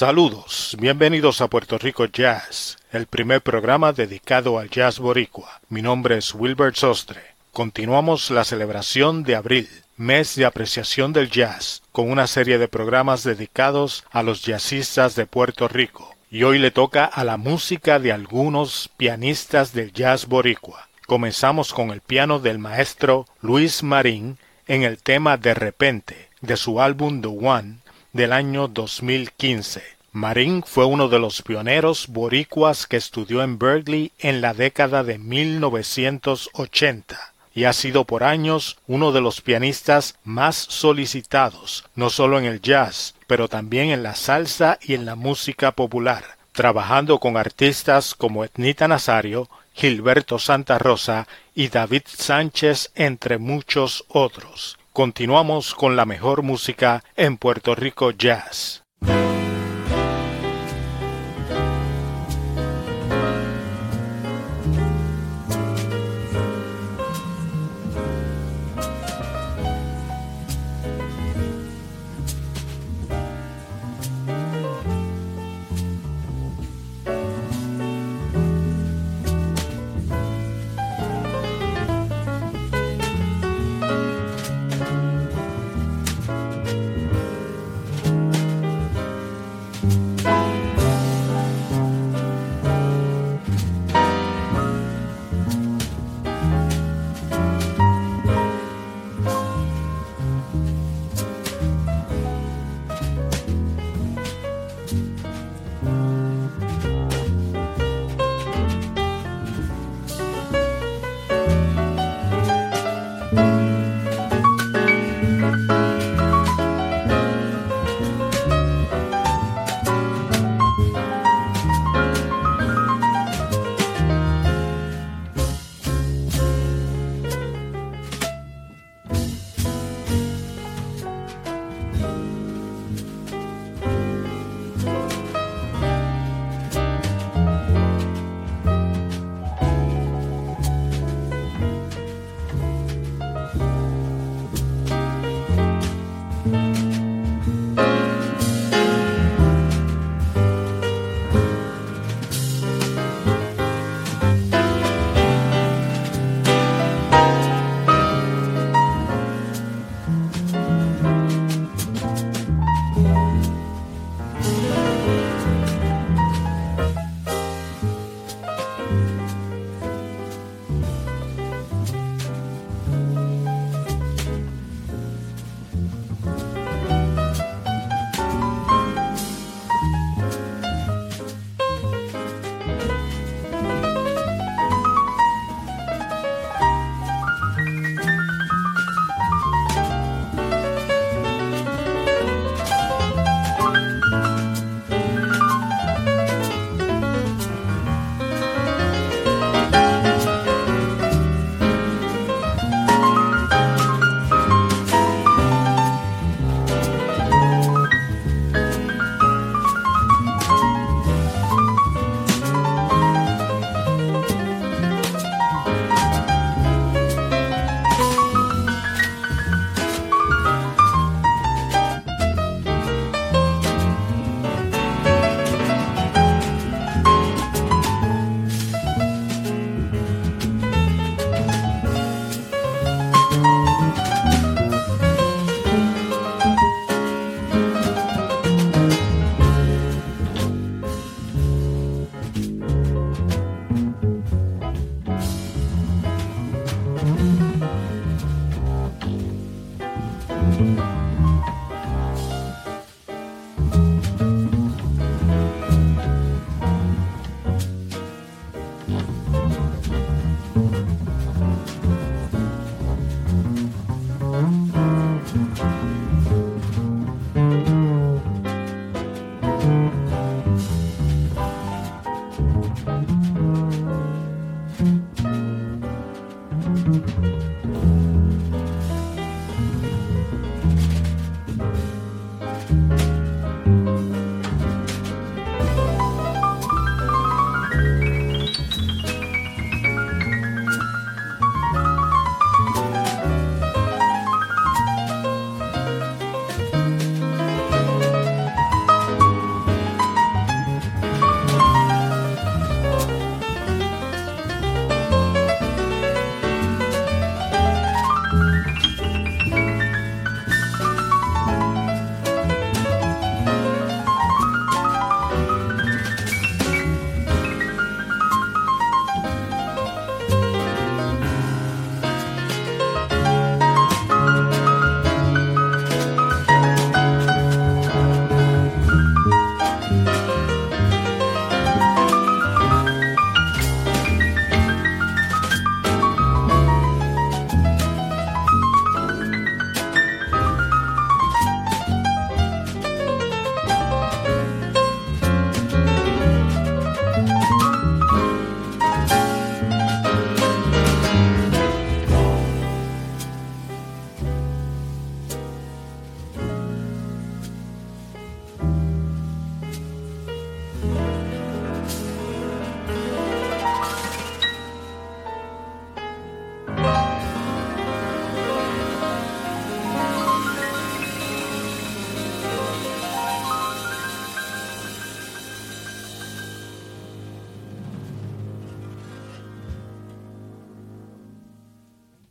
Saludos, bienvenidos a Puerto Rico Jazz, el primer programa dedicado al jazz boricua. Mi nombre es Wilbert Sostre. Continuamos la celebración de abril, mes de apreciación del jazz, con una serie de programas dedicados a los jazzistas de Puerto Rico. Y hoy le toca a la música de algunos pianistas del jazz boricua. Comenzamos con el piano del maestro Luis Marín en el tema De repente de su álbum The One del año 2015. Marín fue uno de los pioneros boricuas que estudió en Berkeley en la década de 1980 y ha sido por años uno de los pianistas más solicitados, no solo en el jazz, pero también en la salsa y en la música popular, trabajando con artistas como Etnita Nazario, Gilberto Santa Rosa y David Sánchez, entre muchos otros. Continuamos con la mejor música en Puerto Rico Jazz.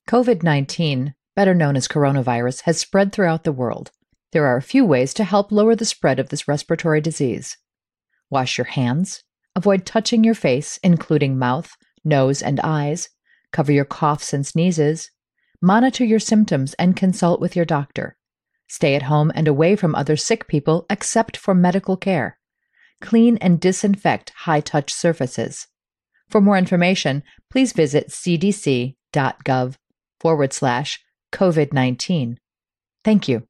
COVID 19, better known as coronavirus, has spread throughout the world. There are a few ways to help lower the spread of this respiratory disease. Wash your hands, avoid touching your face, including mouth, nose, and eyes, cover your coughs and sneezes, monitor your symptoms, and consult with your doctor. Stay at home and away from other sick people except for medical care. Clean and disinfect high touch surfaces. For more information, please visit cdc.gov forward slash COVID 19. Thank you.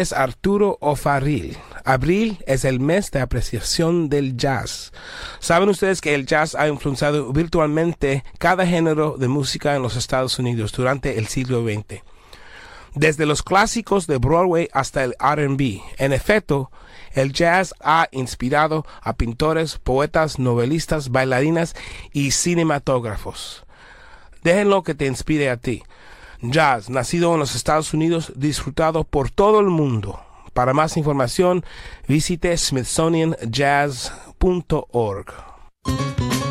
Es Arturo O'Farrill. Abril es el mes de apreciación del jazz. Saben ustedes que el jazz ha influenciado virtualmente cada género de música en los Estados Unidos durante el siglo XX. Desde los clásicos de Broadway hasta el RB. En efecto, el jazz ha inspirado a pintores, poetas, novelistas, bailarinas y cinematógrafos. Déjenlo que te inspire a ti. Jazz, nacido en los Estados Unidos, disfrutado por todo el mundo. Para más información, visite smithsonianjazz.org.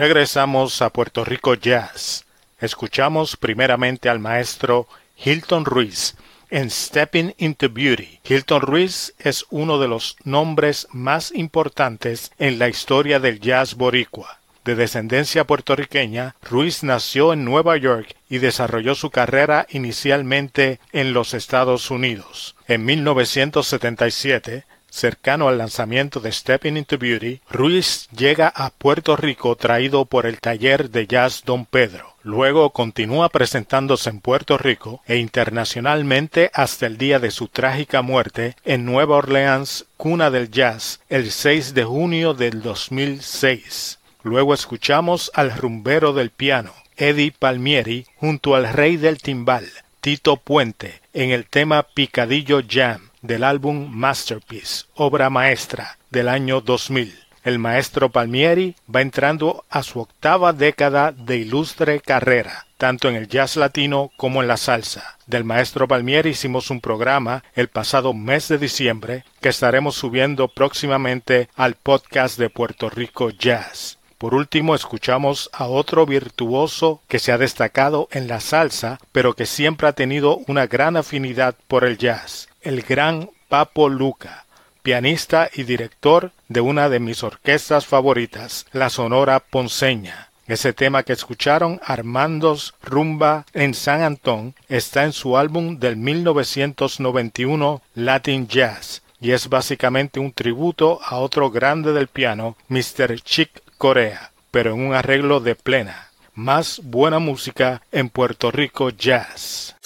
Regresamos a Puerto Rico Jazz. Escuchamos primeramente al maestro Hilton Ruiz en Stepping into Beauty. Hilton Ruiz es uno de los nombres más importantes en la historia del jazz boricua. De descendencia puertorriqueña, Ruiz nació en Nueva York y desarrolló su carrera inicialmente en los Estados Unidos. En 1977 Cercano al lanzamiento de Stepping into Beauty, Ruiz llega a Puerto Rico traído por el taller de jazz Don Pedro. Luego continúa presentándose en Puerto Rico e internacionalmente hasta el día de su trágica muerte en Nueva Orleans, cuna del jazz, el 6 de junio del 2006. Luego escuchamos al rumbero del piano, Eddie Palmieri, junto al rey del timbal, Tito Puente, en el tema Picadillo Jam del álbum Masterpiece, obra maestra del año 2000. El maestro Palmieri va entrando a su octava década de ilustre carrera, tanto en el jazz latino como en la salsa. Del maestro Palmieri hicimos un programa el pasado mes de diciembre que estaremos subiendo próximamente al podcast de Puerto Rico Jazz. Por último, escuchamos a otro virtuoso que se ha destacado en la salsa, pero que siempre ha tenido una gran afinidad por el jazz el gran Papo Luca, pianista y director de una de mis orquestas favoritas, la Sonora Ponceña. Ese tema que escucharon, Armandos Rumba en San Antón, está en su álbum del 1991 Latin Jazz y es básicamente un tributo a otro grande del piano, Mr. Chick Corea, pero en un arreglo de plena. Más buena música en Puerto Rico Jazz.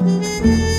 Música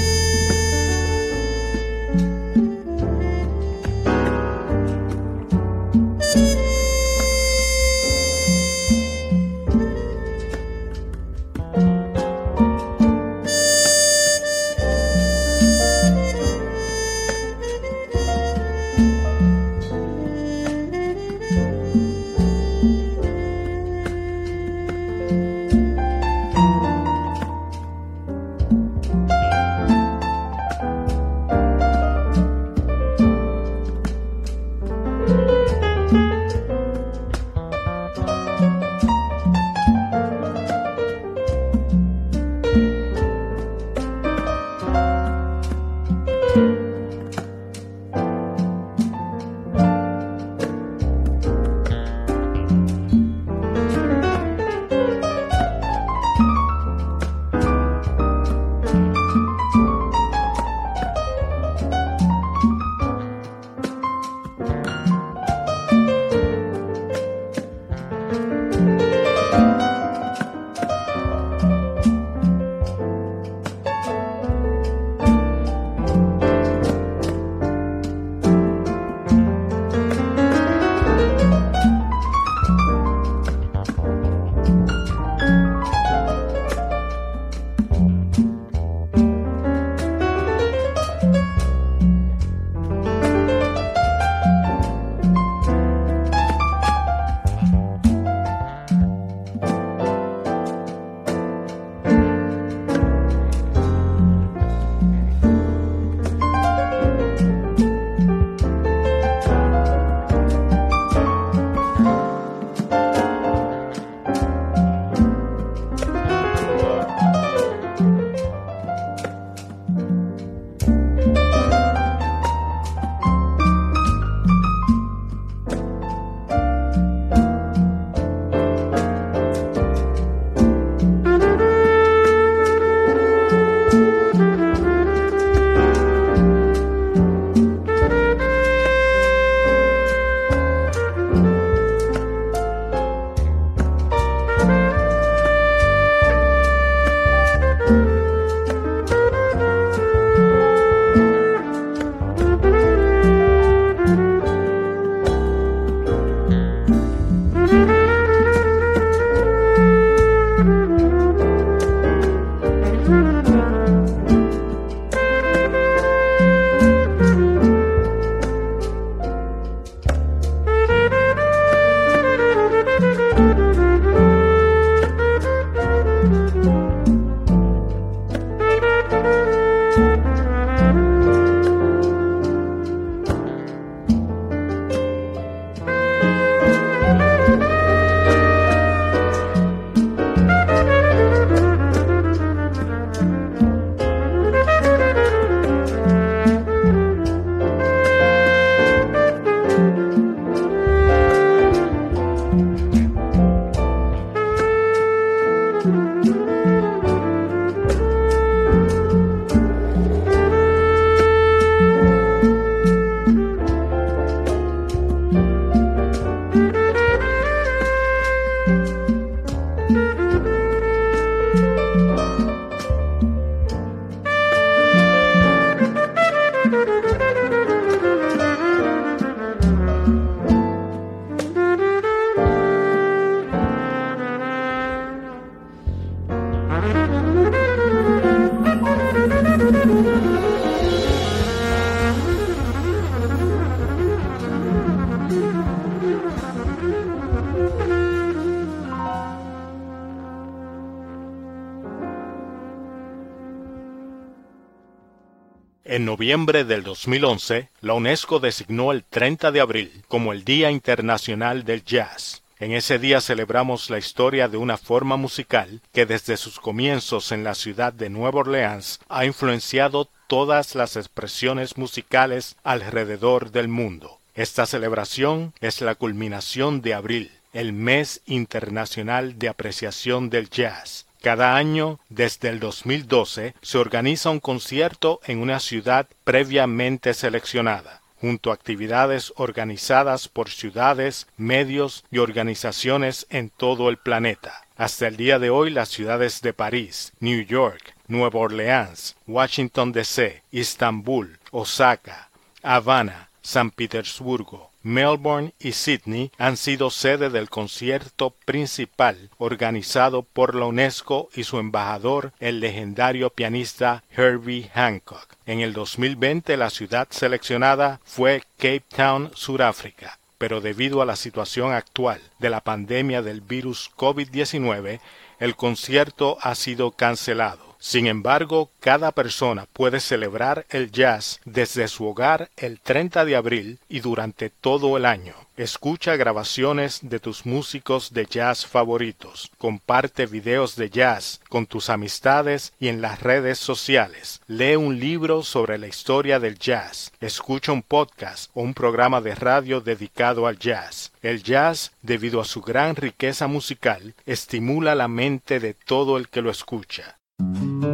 En noviembre del 2011, la UNESCO designó el 30 de abril como el Día Internacional del Jazz. En ese día celebramos la historia de una forma musical que desde sus comienzos en la ciudad de Nueva Orleans ha influenciado todas las expresiones musicales alrededor del mundo. Esta celebración es la culminación de abril, el mes internacional de apreciación del jazz, cada año, desde el 2012, se organiza un concierto en una ciudad previamente seleccionada, junto a actividades organizadas por ciudades, medios y organizaciones en todo el planeta. Hasta el día de hoy las ciudades de París, New York, Nueva Orleans, Washington DC, Estambul, Osaka, Habana, San Petersburgo, Melbourne y Sydney han sido sede del concierto principal organizado por la UNESCO y su embajador, el legendario pianista Herbie Hancock. En el 2020 la ciudad seleccionada fue Cape Town, Sudáfrica, pero debido a la situación actual de la pandemia del virus COVID-19, el concierto ha sido cancelado. Sin embargo, cada persona puede celebrar el jazz desde su hogar el 30 de abril y durante todo el año. Escucha grabaciones de tus músicos de jazz favoritos. Comparte videos de jazz con tus amistades y en las redes sociales. Lee un libro sobre la historia del jazz. Escucha un podcast o un programa de radio dedicado al jazz. El jazz, debido a su gran riqueza musical, estimula la mente de todo el que lo escucha. Thank you.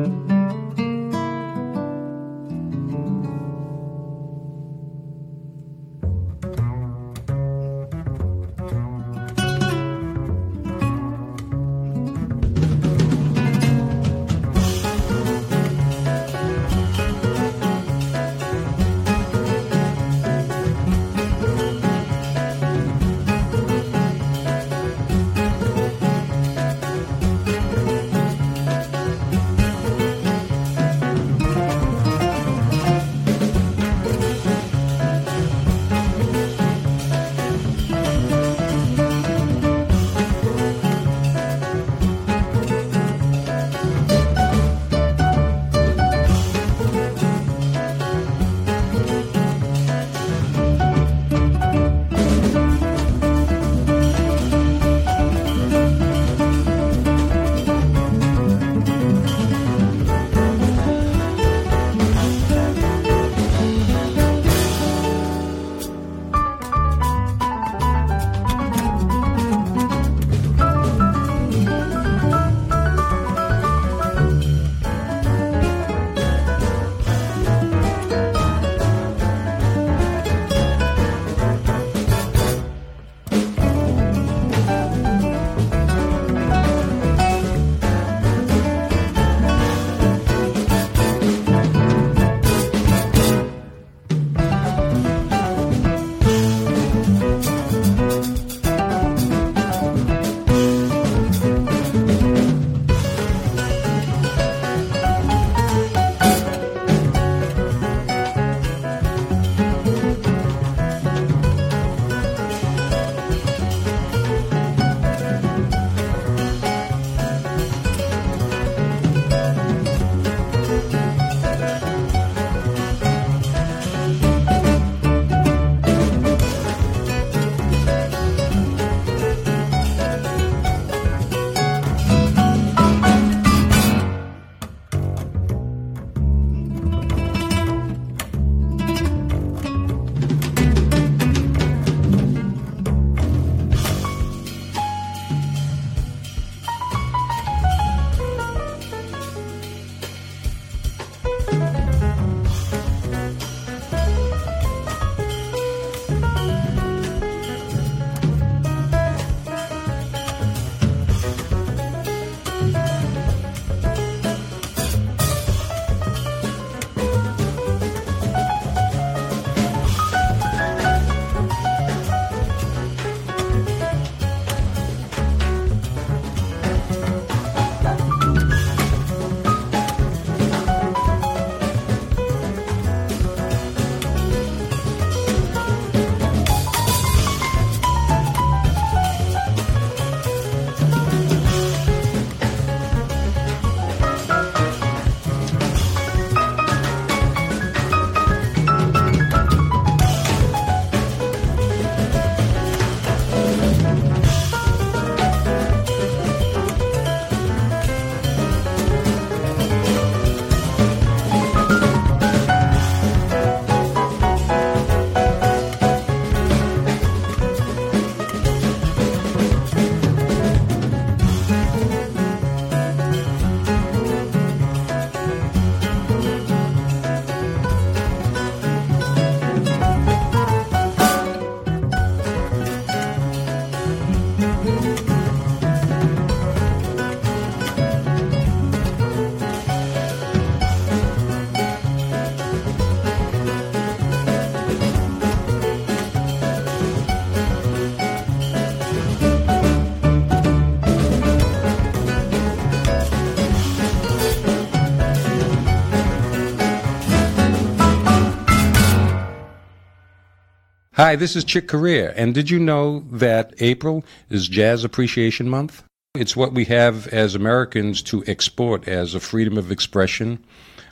Hi, this is Chick Corea, and did you know that April is Jazz Appreciation Month? It's what we have as Americans to export as a freedom of expression.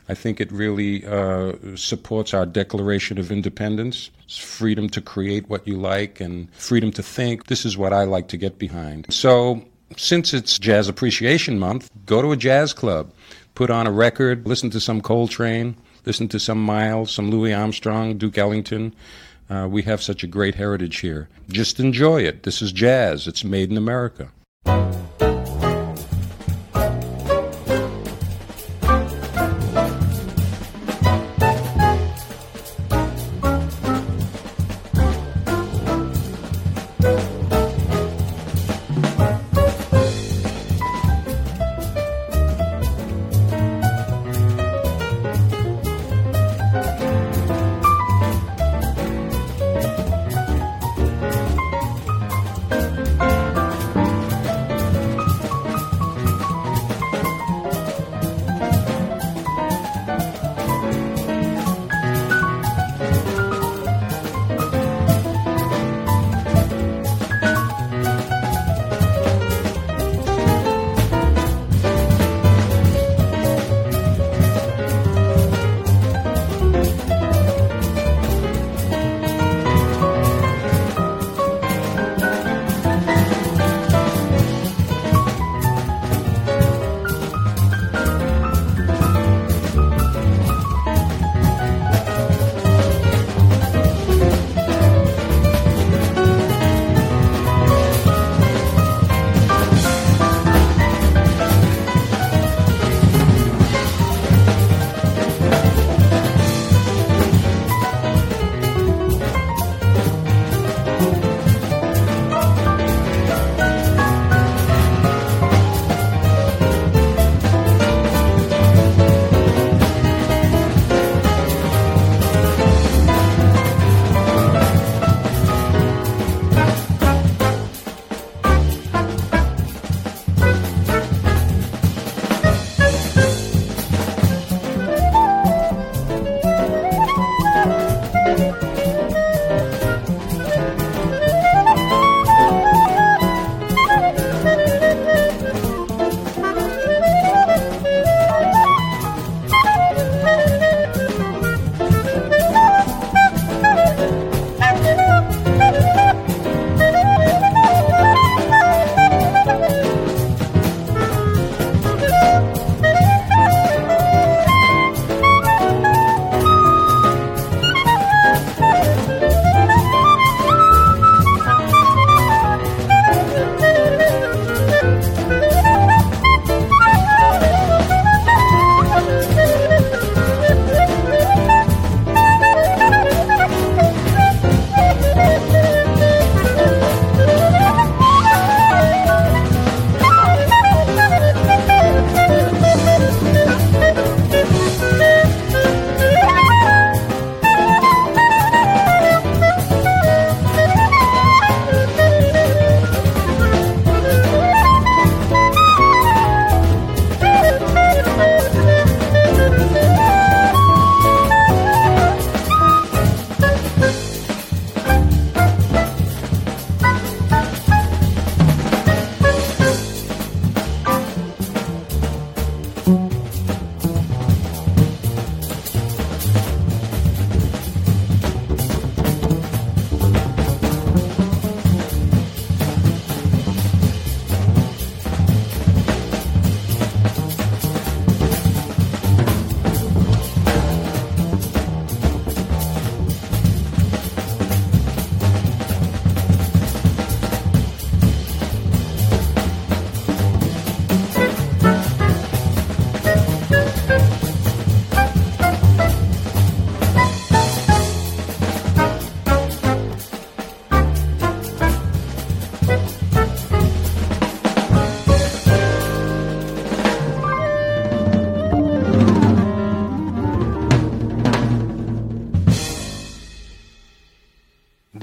I think it really uh, supports our Declaration of Independence. It's freedom to create what you like and freedom to think. This is what I like to get behind. So, since it's Jazz Appreciation Month, go to a jazz club, put on a record, listen to some Coltrane, listen to some Miles, some Louis Armstrong, Duke Ellington. Uh, we have such a great heritage here. Just enjoy it. This is jazz. It's made in America.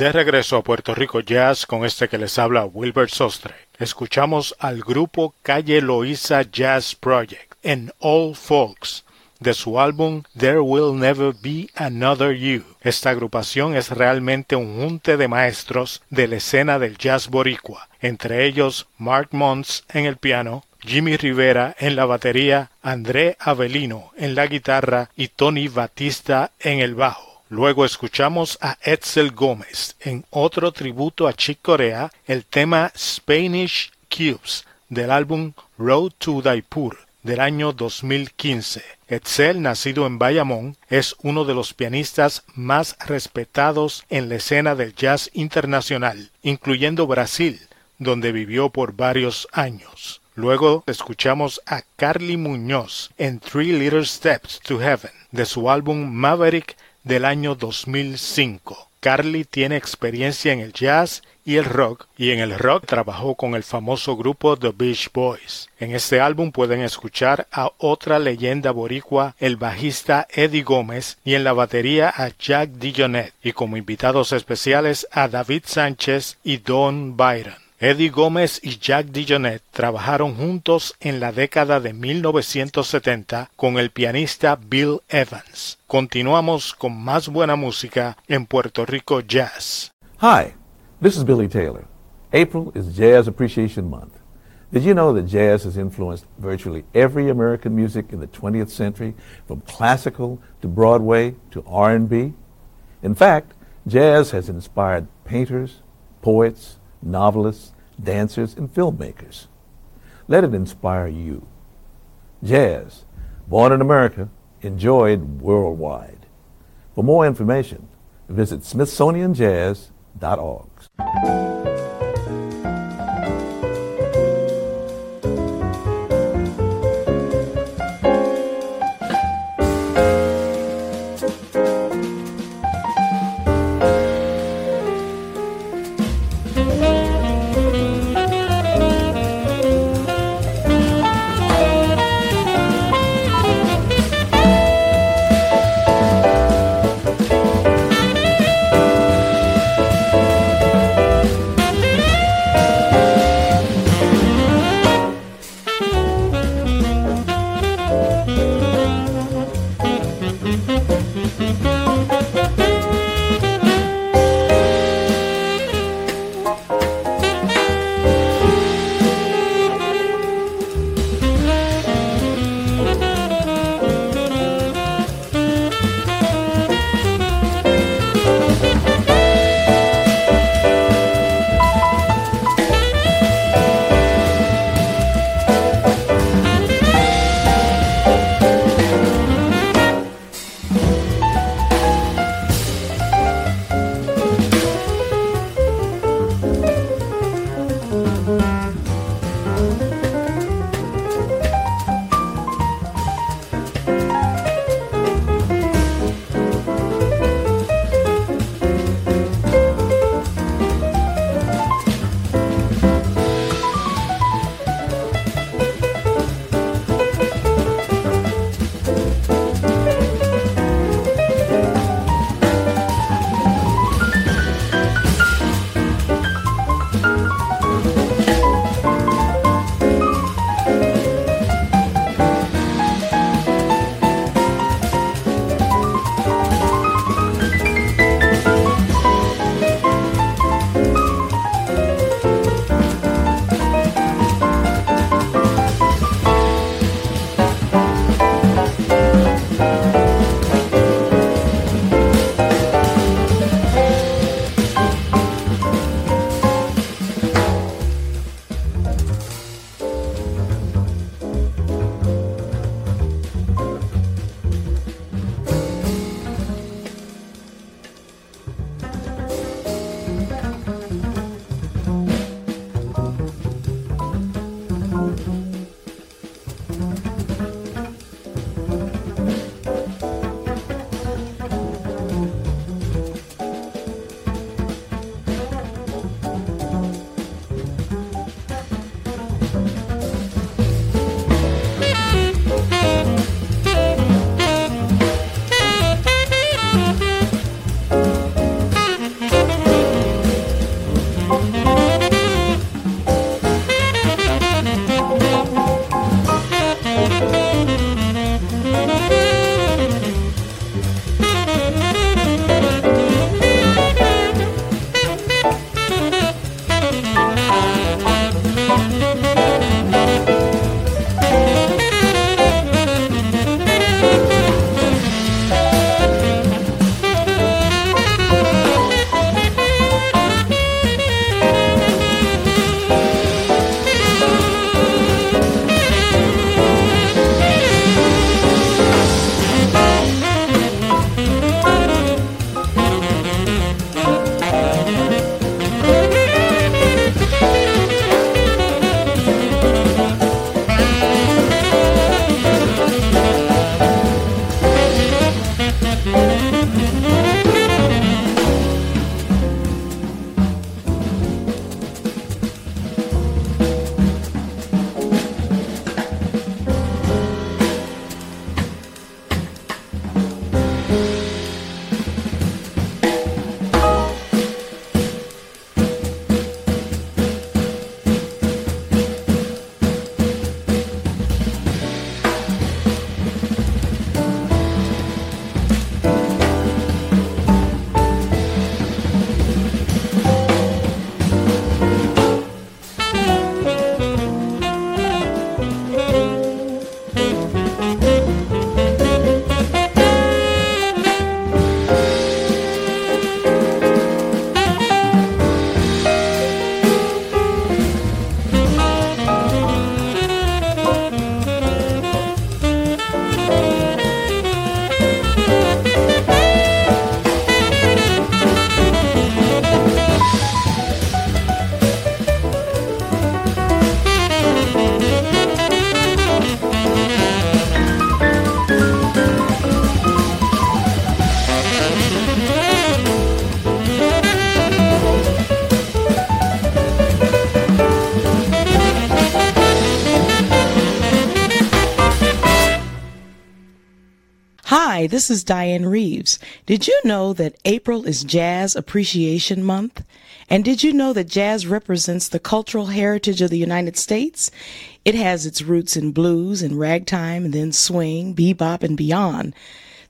De regreso a Puerto Rico Jazz con este que les habla Wilbert Sostre. Escuchamos al grupo Calle Loíza Jazz Project en All Folks de su álbum There Will Never Be Another You. Esta agrupación es realmente un junte de maestros de la escena del jazz boricua, entre ellos Mark Mons en el piano, Jimmy Rivera en la batería, André Avelino en la guitarra y Tony Batista en el bajo. Luego escuchamos a Edsel Gómez en otro tributo a Chick Corea, el tema Spanish Cubes del álbum Road to Daipur del año 2015. Edsel, nacido en Bayamón, es uno de los pianistas más respetados en la escena del jazz internacional, incluyendo Brasil, donde vivió por varios años. Luego escuchamos a Carly Muñoz en Three Little Steps to Heaven de su álbum Maverick del año 2005. Carly tiene experiencia en el jazz y el rock, y en el rock trabajó con el famoso grupo The Beach Boys. En este álbum pueden escuchar a otra leyenda boricua, el bajista Eddie Gómez, y en la batería a Jack Dijonet, y como invitados especiales a David Sánchez y Don Byron. Eddie Gómez y Jack Dijonet trabajaron juntos en la década de 1970 con el pianista Bill Evans. Continuamos con más buena música en Puerto Rico Jazz. Hi, this is Billy Taylor. April is Jazz Appreciation Month. Did you know that jazz has influenced virtually every American music in the 20th century, from classical to Broadway to R&B? In fact, jazz has inspired painters, poets, novelists, dancers, and filmmakers. Let it inspire you. Jazz, born in America, enjoyed worldwide. For more information, visit smithsonianjazz.org. this is Diane Reeves. Did you know that April is Jazz Appreciation Month? And did you know that jazz represents the cultural heritage of the United States? It has its roots in blues and ragtime and then swing, bebop, and beyond.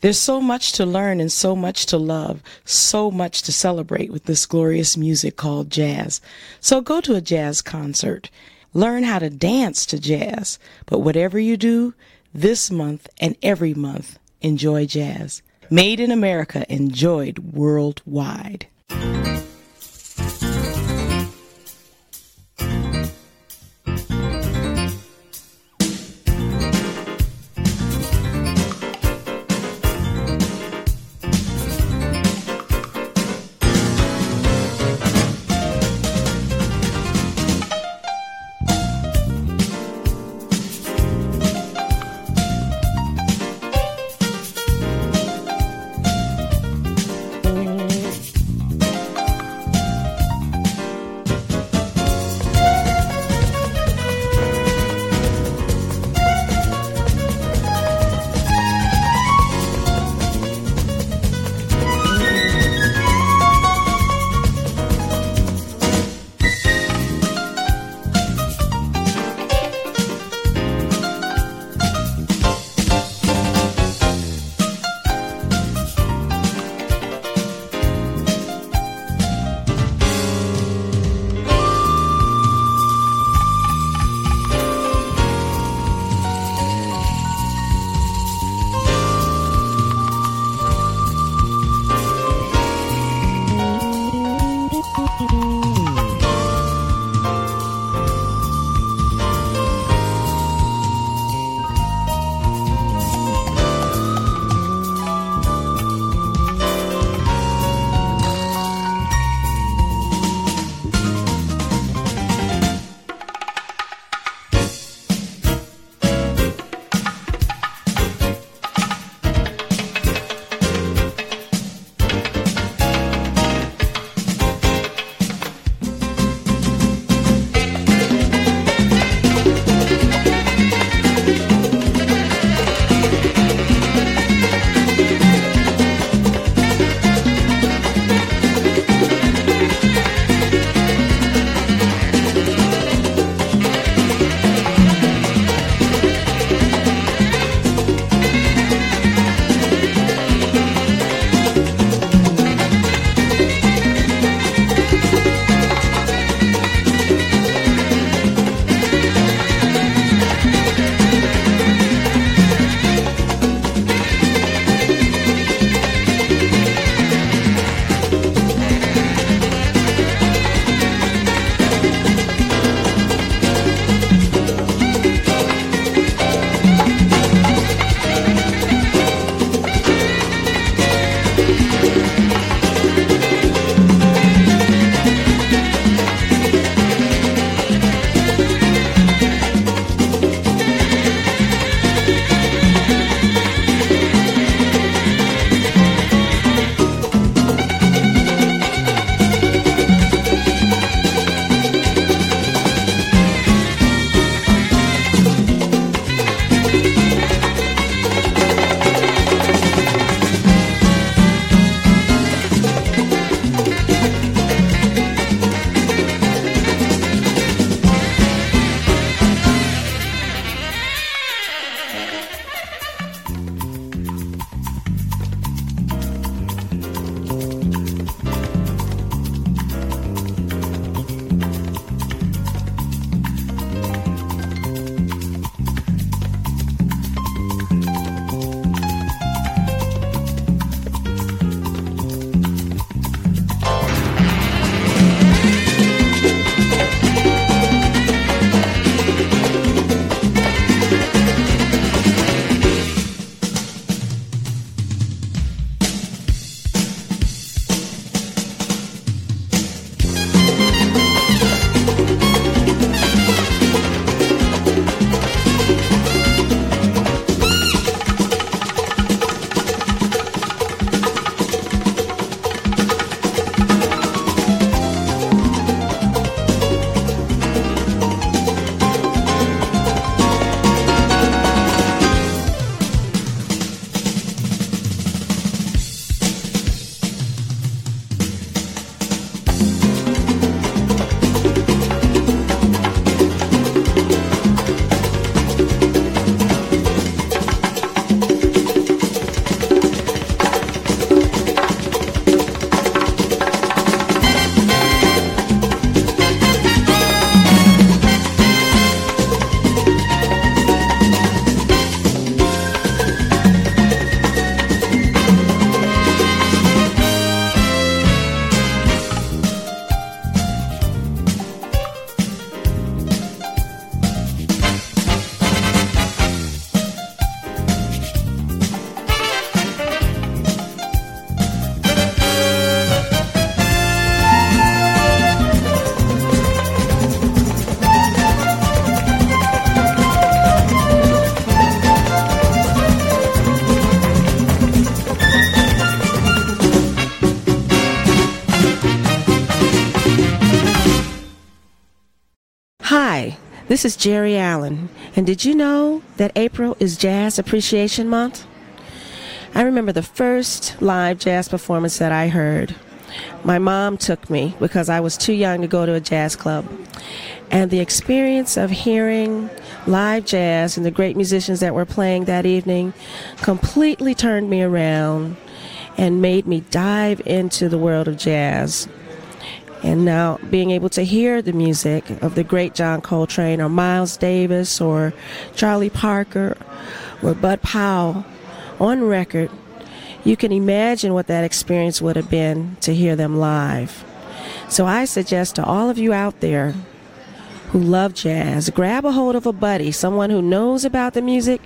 There's so much to learn and so much to love, so much to celebrate with this glorious music called jazz. So go to a jazz concert. Learn how to dance to jazz. But whatever you do, this month and every month, enjoy jazz. Made in America, enjoyed worldwide. This is Jerry Allen, and did you know that April is Jazz Appreciation Month? I remember the first live jazz performance that I heard. My mom took me because I was too young to go to a jazz club. And the experience of hearing live jazz and the great musicians that were playing that evening completely turned me around and made me dive into the world of jazz. And now being able to hear the music of the great John Coltrane or Miles Davis or Charlie Parker or Bud Powell on record, you can imagine what that experience would have been to hear them live. So I suggest to all of you out there who love jazz, grab a hold of a buddy, someone who knows about the music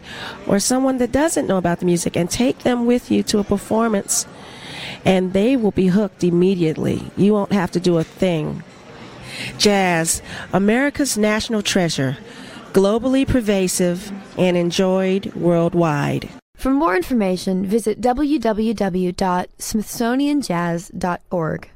or someone that doesn't know about the music, and take them with you to a performance, and they will be hooked immediately. You won't have to do a thing. Jazz, America's national treasure, globally pervasive and enjoyed worldwide. For more information, visit www.smithsonianjazz.org.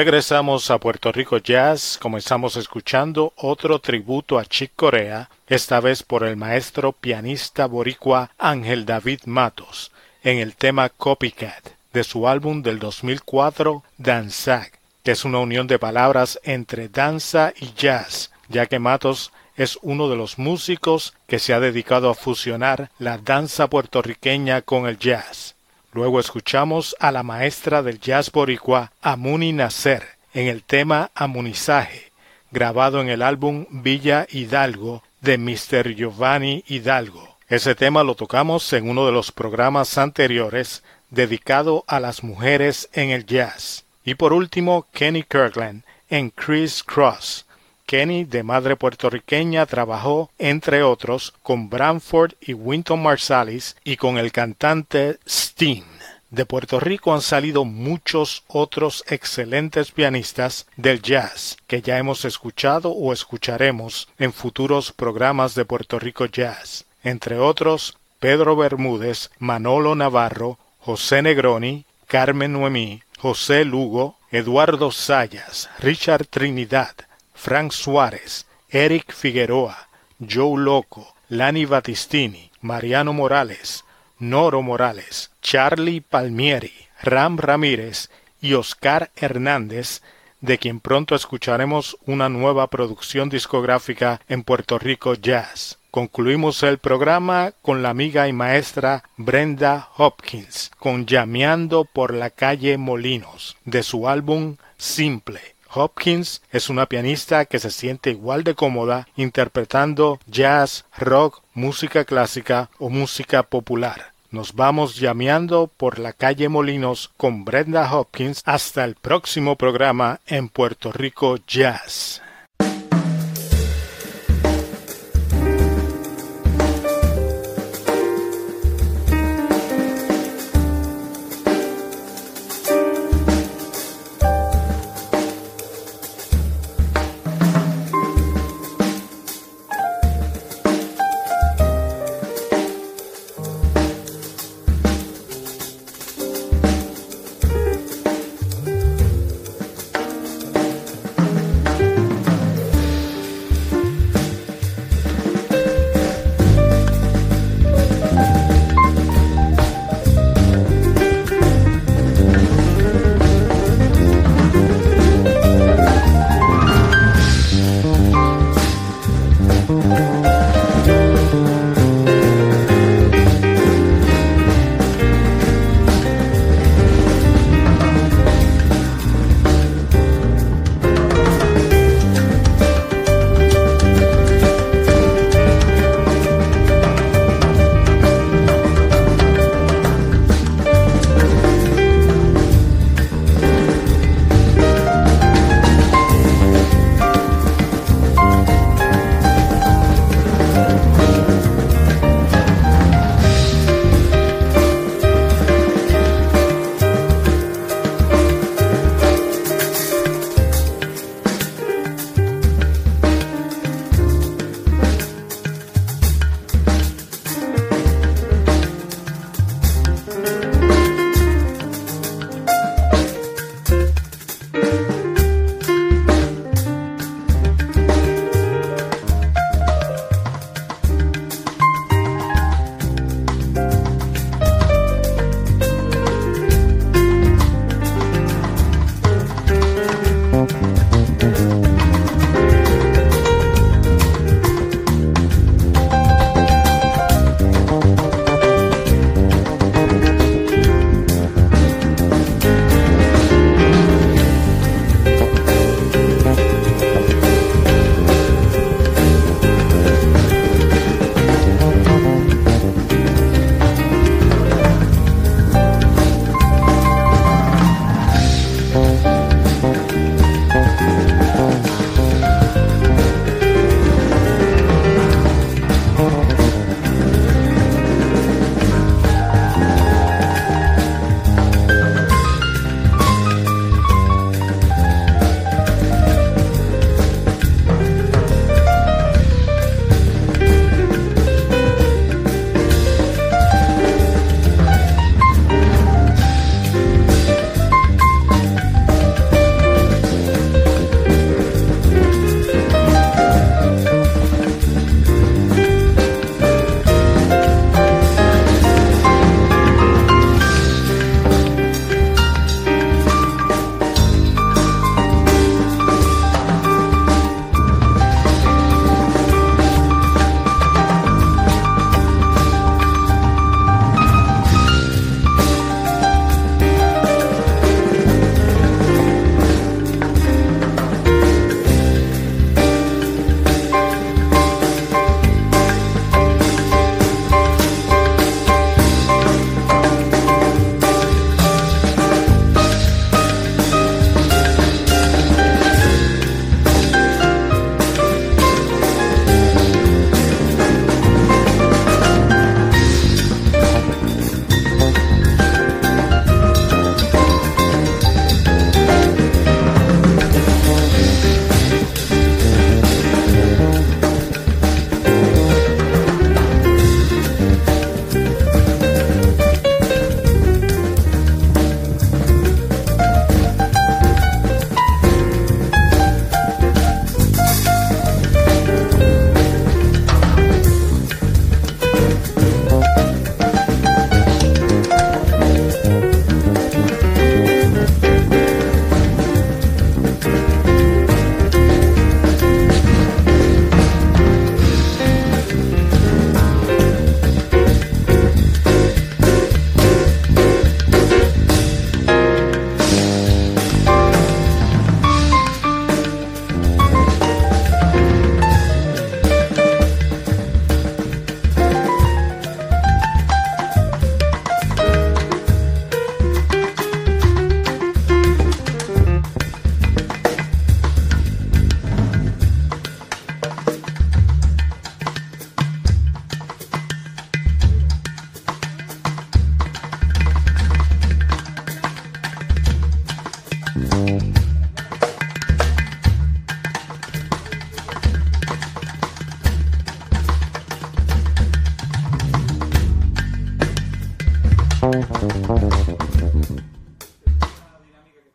Regresamos a Puerto Rico Jazz, comenzamos escuchando otro tributo a Chick Corea, esta vez por el maestro pianista boricua Ángel David Matos, en el tema Copycat, de su álbum del 2004 Danzag, que es una unión de palabras entre danza y jazz, ya que Matos es uno de los músicos que se ha dedicado a fusionar la danza puertorriqueña con el jazz. Luego escuchamos a la maestra del jazz boricua, Amuni Nasser, en el tema Amunizaje, grabado en el álbum Villa Hidalgo de Mr. Giovanni Hidalgo. Ese tema lo tocamos en uno de los programas anteriores dedicado a las mujeres en el jazz. Y por último, Kenny Kirkland en Chris Cross, Kenny, de madre puertorriqueña, trabajó, entre otros, con Branford y Winton Marsalis y con el cantante Steen. De Puerto Rico han salido muchos otros excelentes pianistas del jazz que ya hemos escuchado o escucharemos en futuros programas de Puerto Rico Jazz, entre otros Pedro Bermúdez, Manolo Navarro, José Negroni, Carmen Noemí, José Lugo, Eduardo Sayas, Richard Trinidad, Frank Suárez, Eric Figueroa, Joe Loco, Lani Battistini, Mariano Morales, Noro Morales, Charlie Palmieri, Ram Ramírez y Oscar Hernández, de quien pronto escucharemos una nueva producción discográfica en Puerto Rico Jazz. Concluimos el programa con la amiga y maestra Brenda Hopkins, con Llameando por la calle Molinos, de su álbum Simple. Hopkins es una pianista que se siente igual de cómoda interpretando jazz, rock, música clásica o música popular. Nos vamos llameando por la calle Molinos con Brenda Hopkins hasta el próximo programa en Puerto Rico Jazz.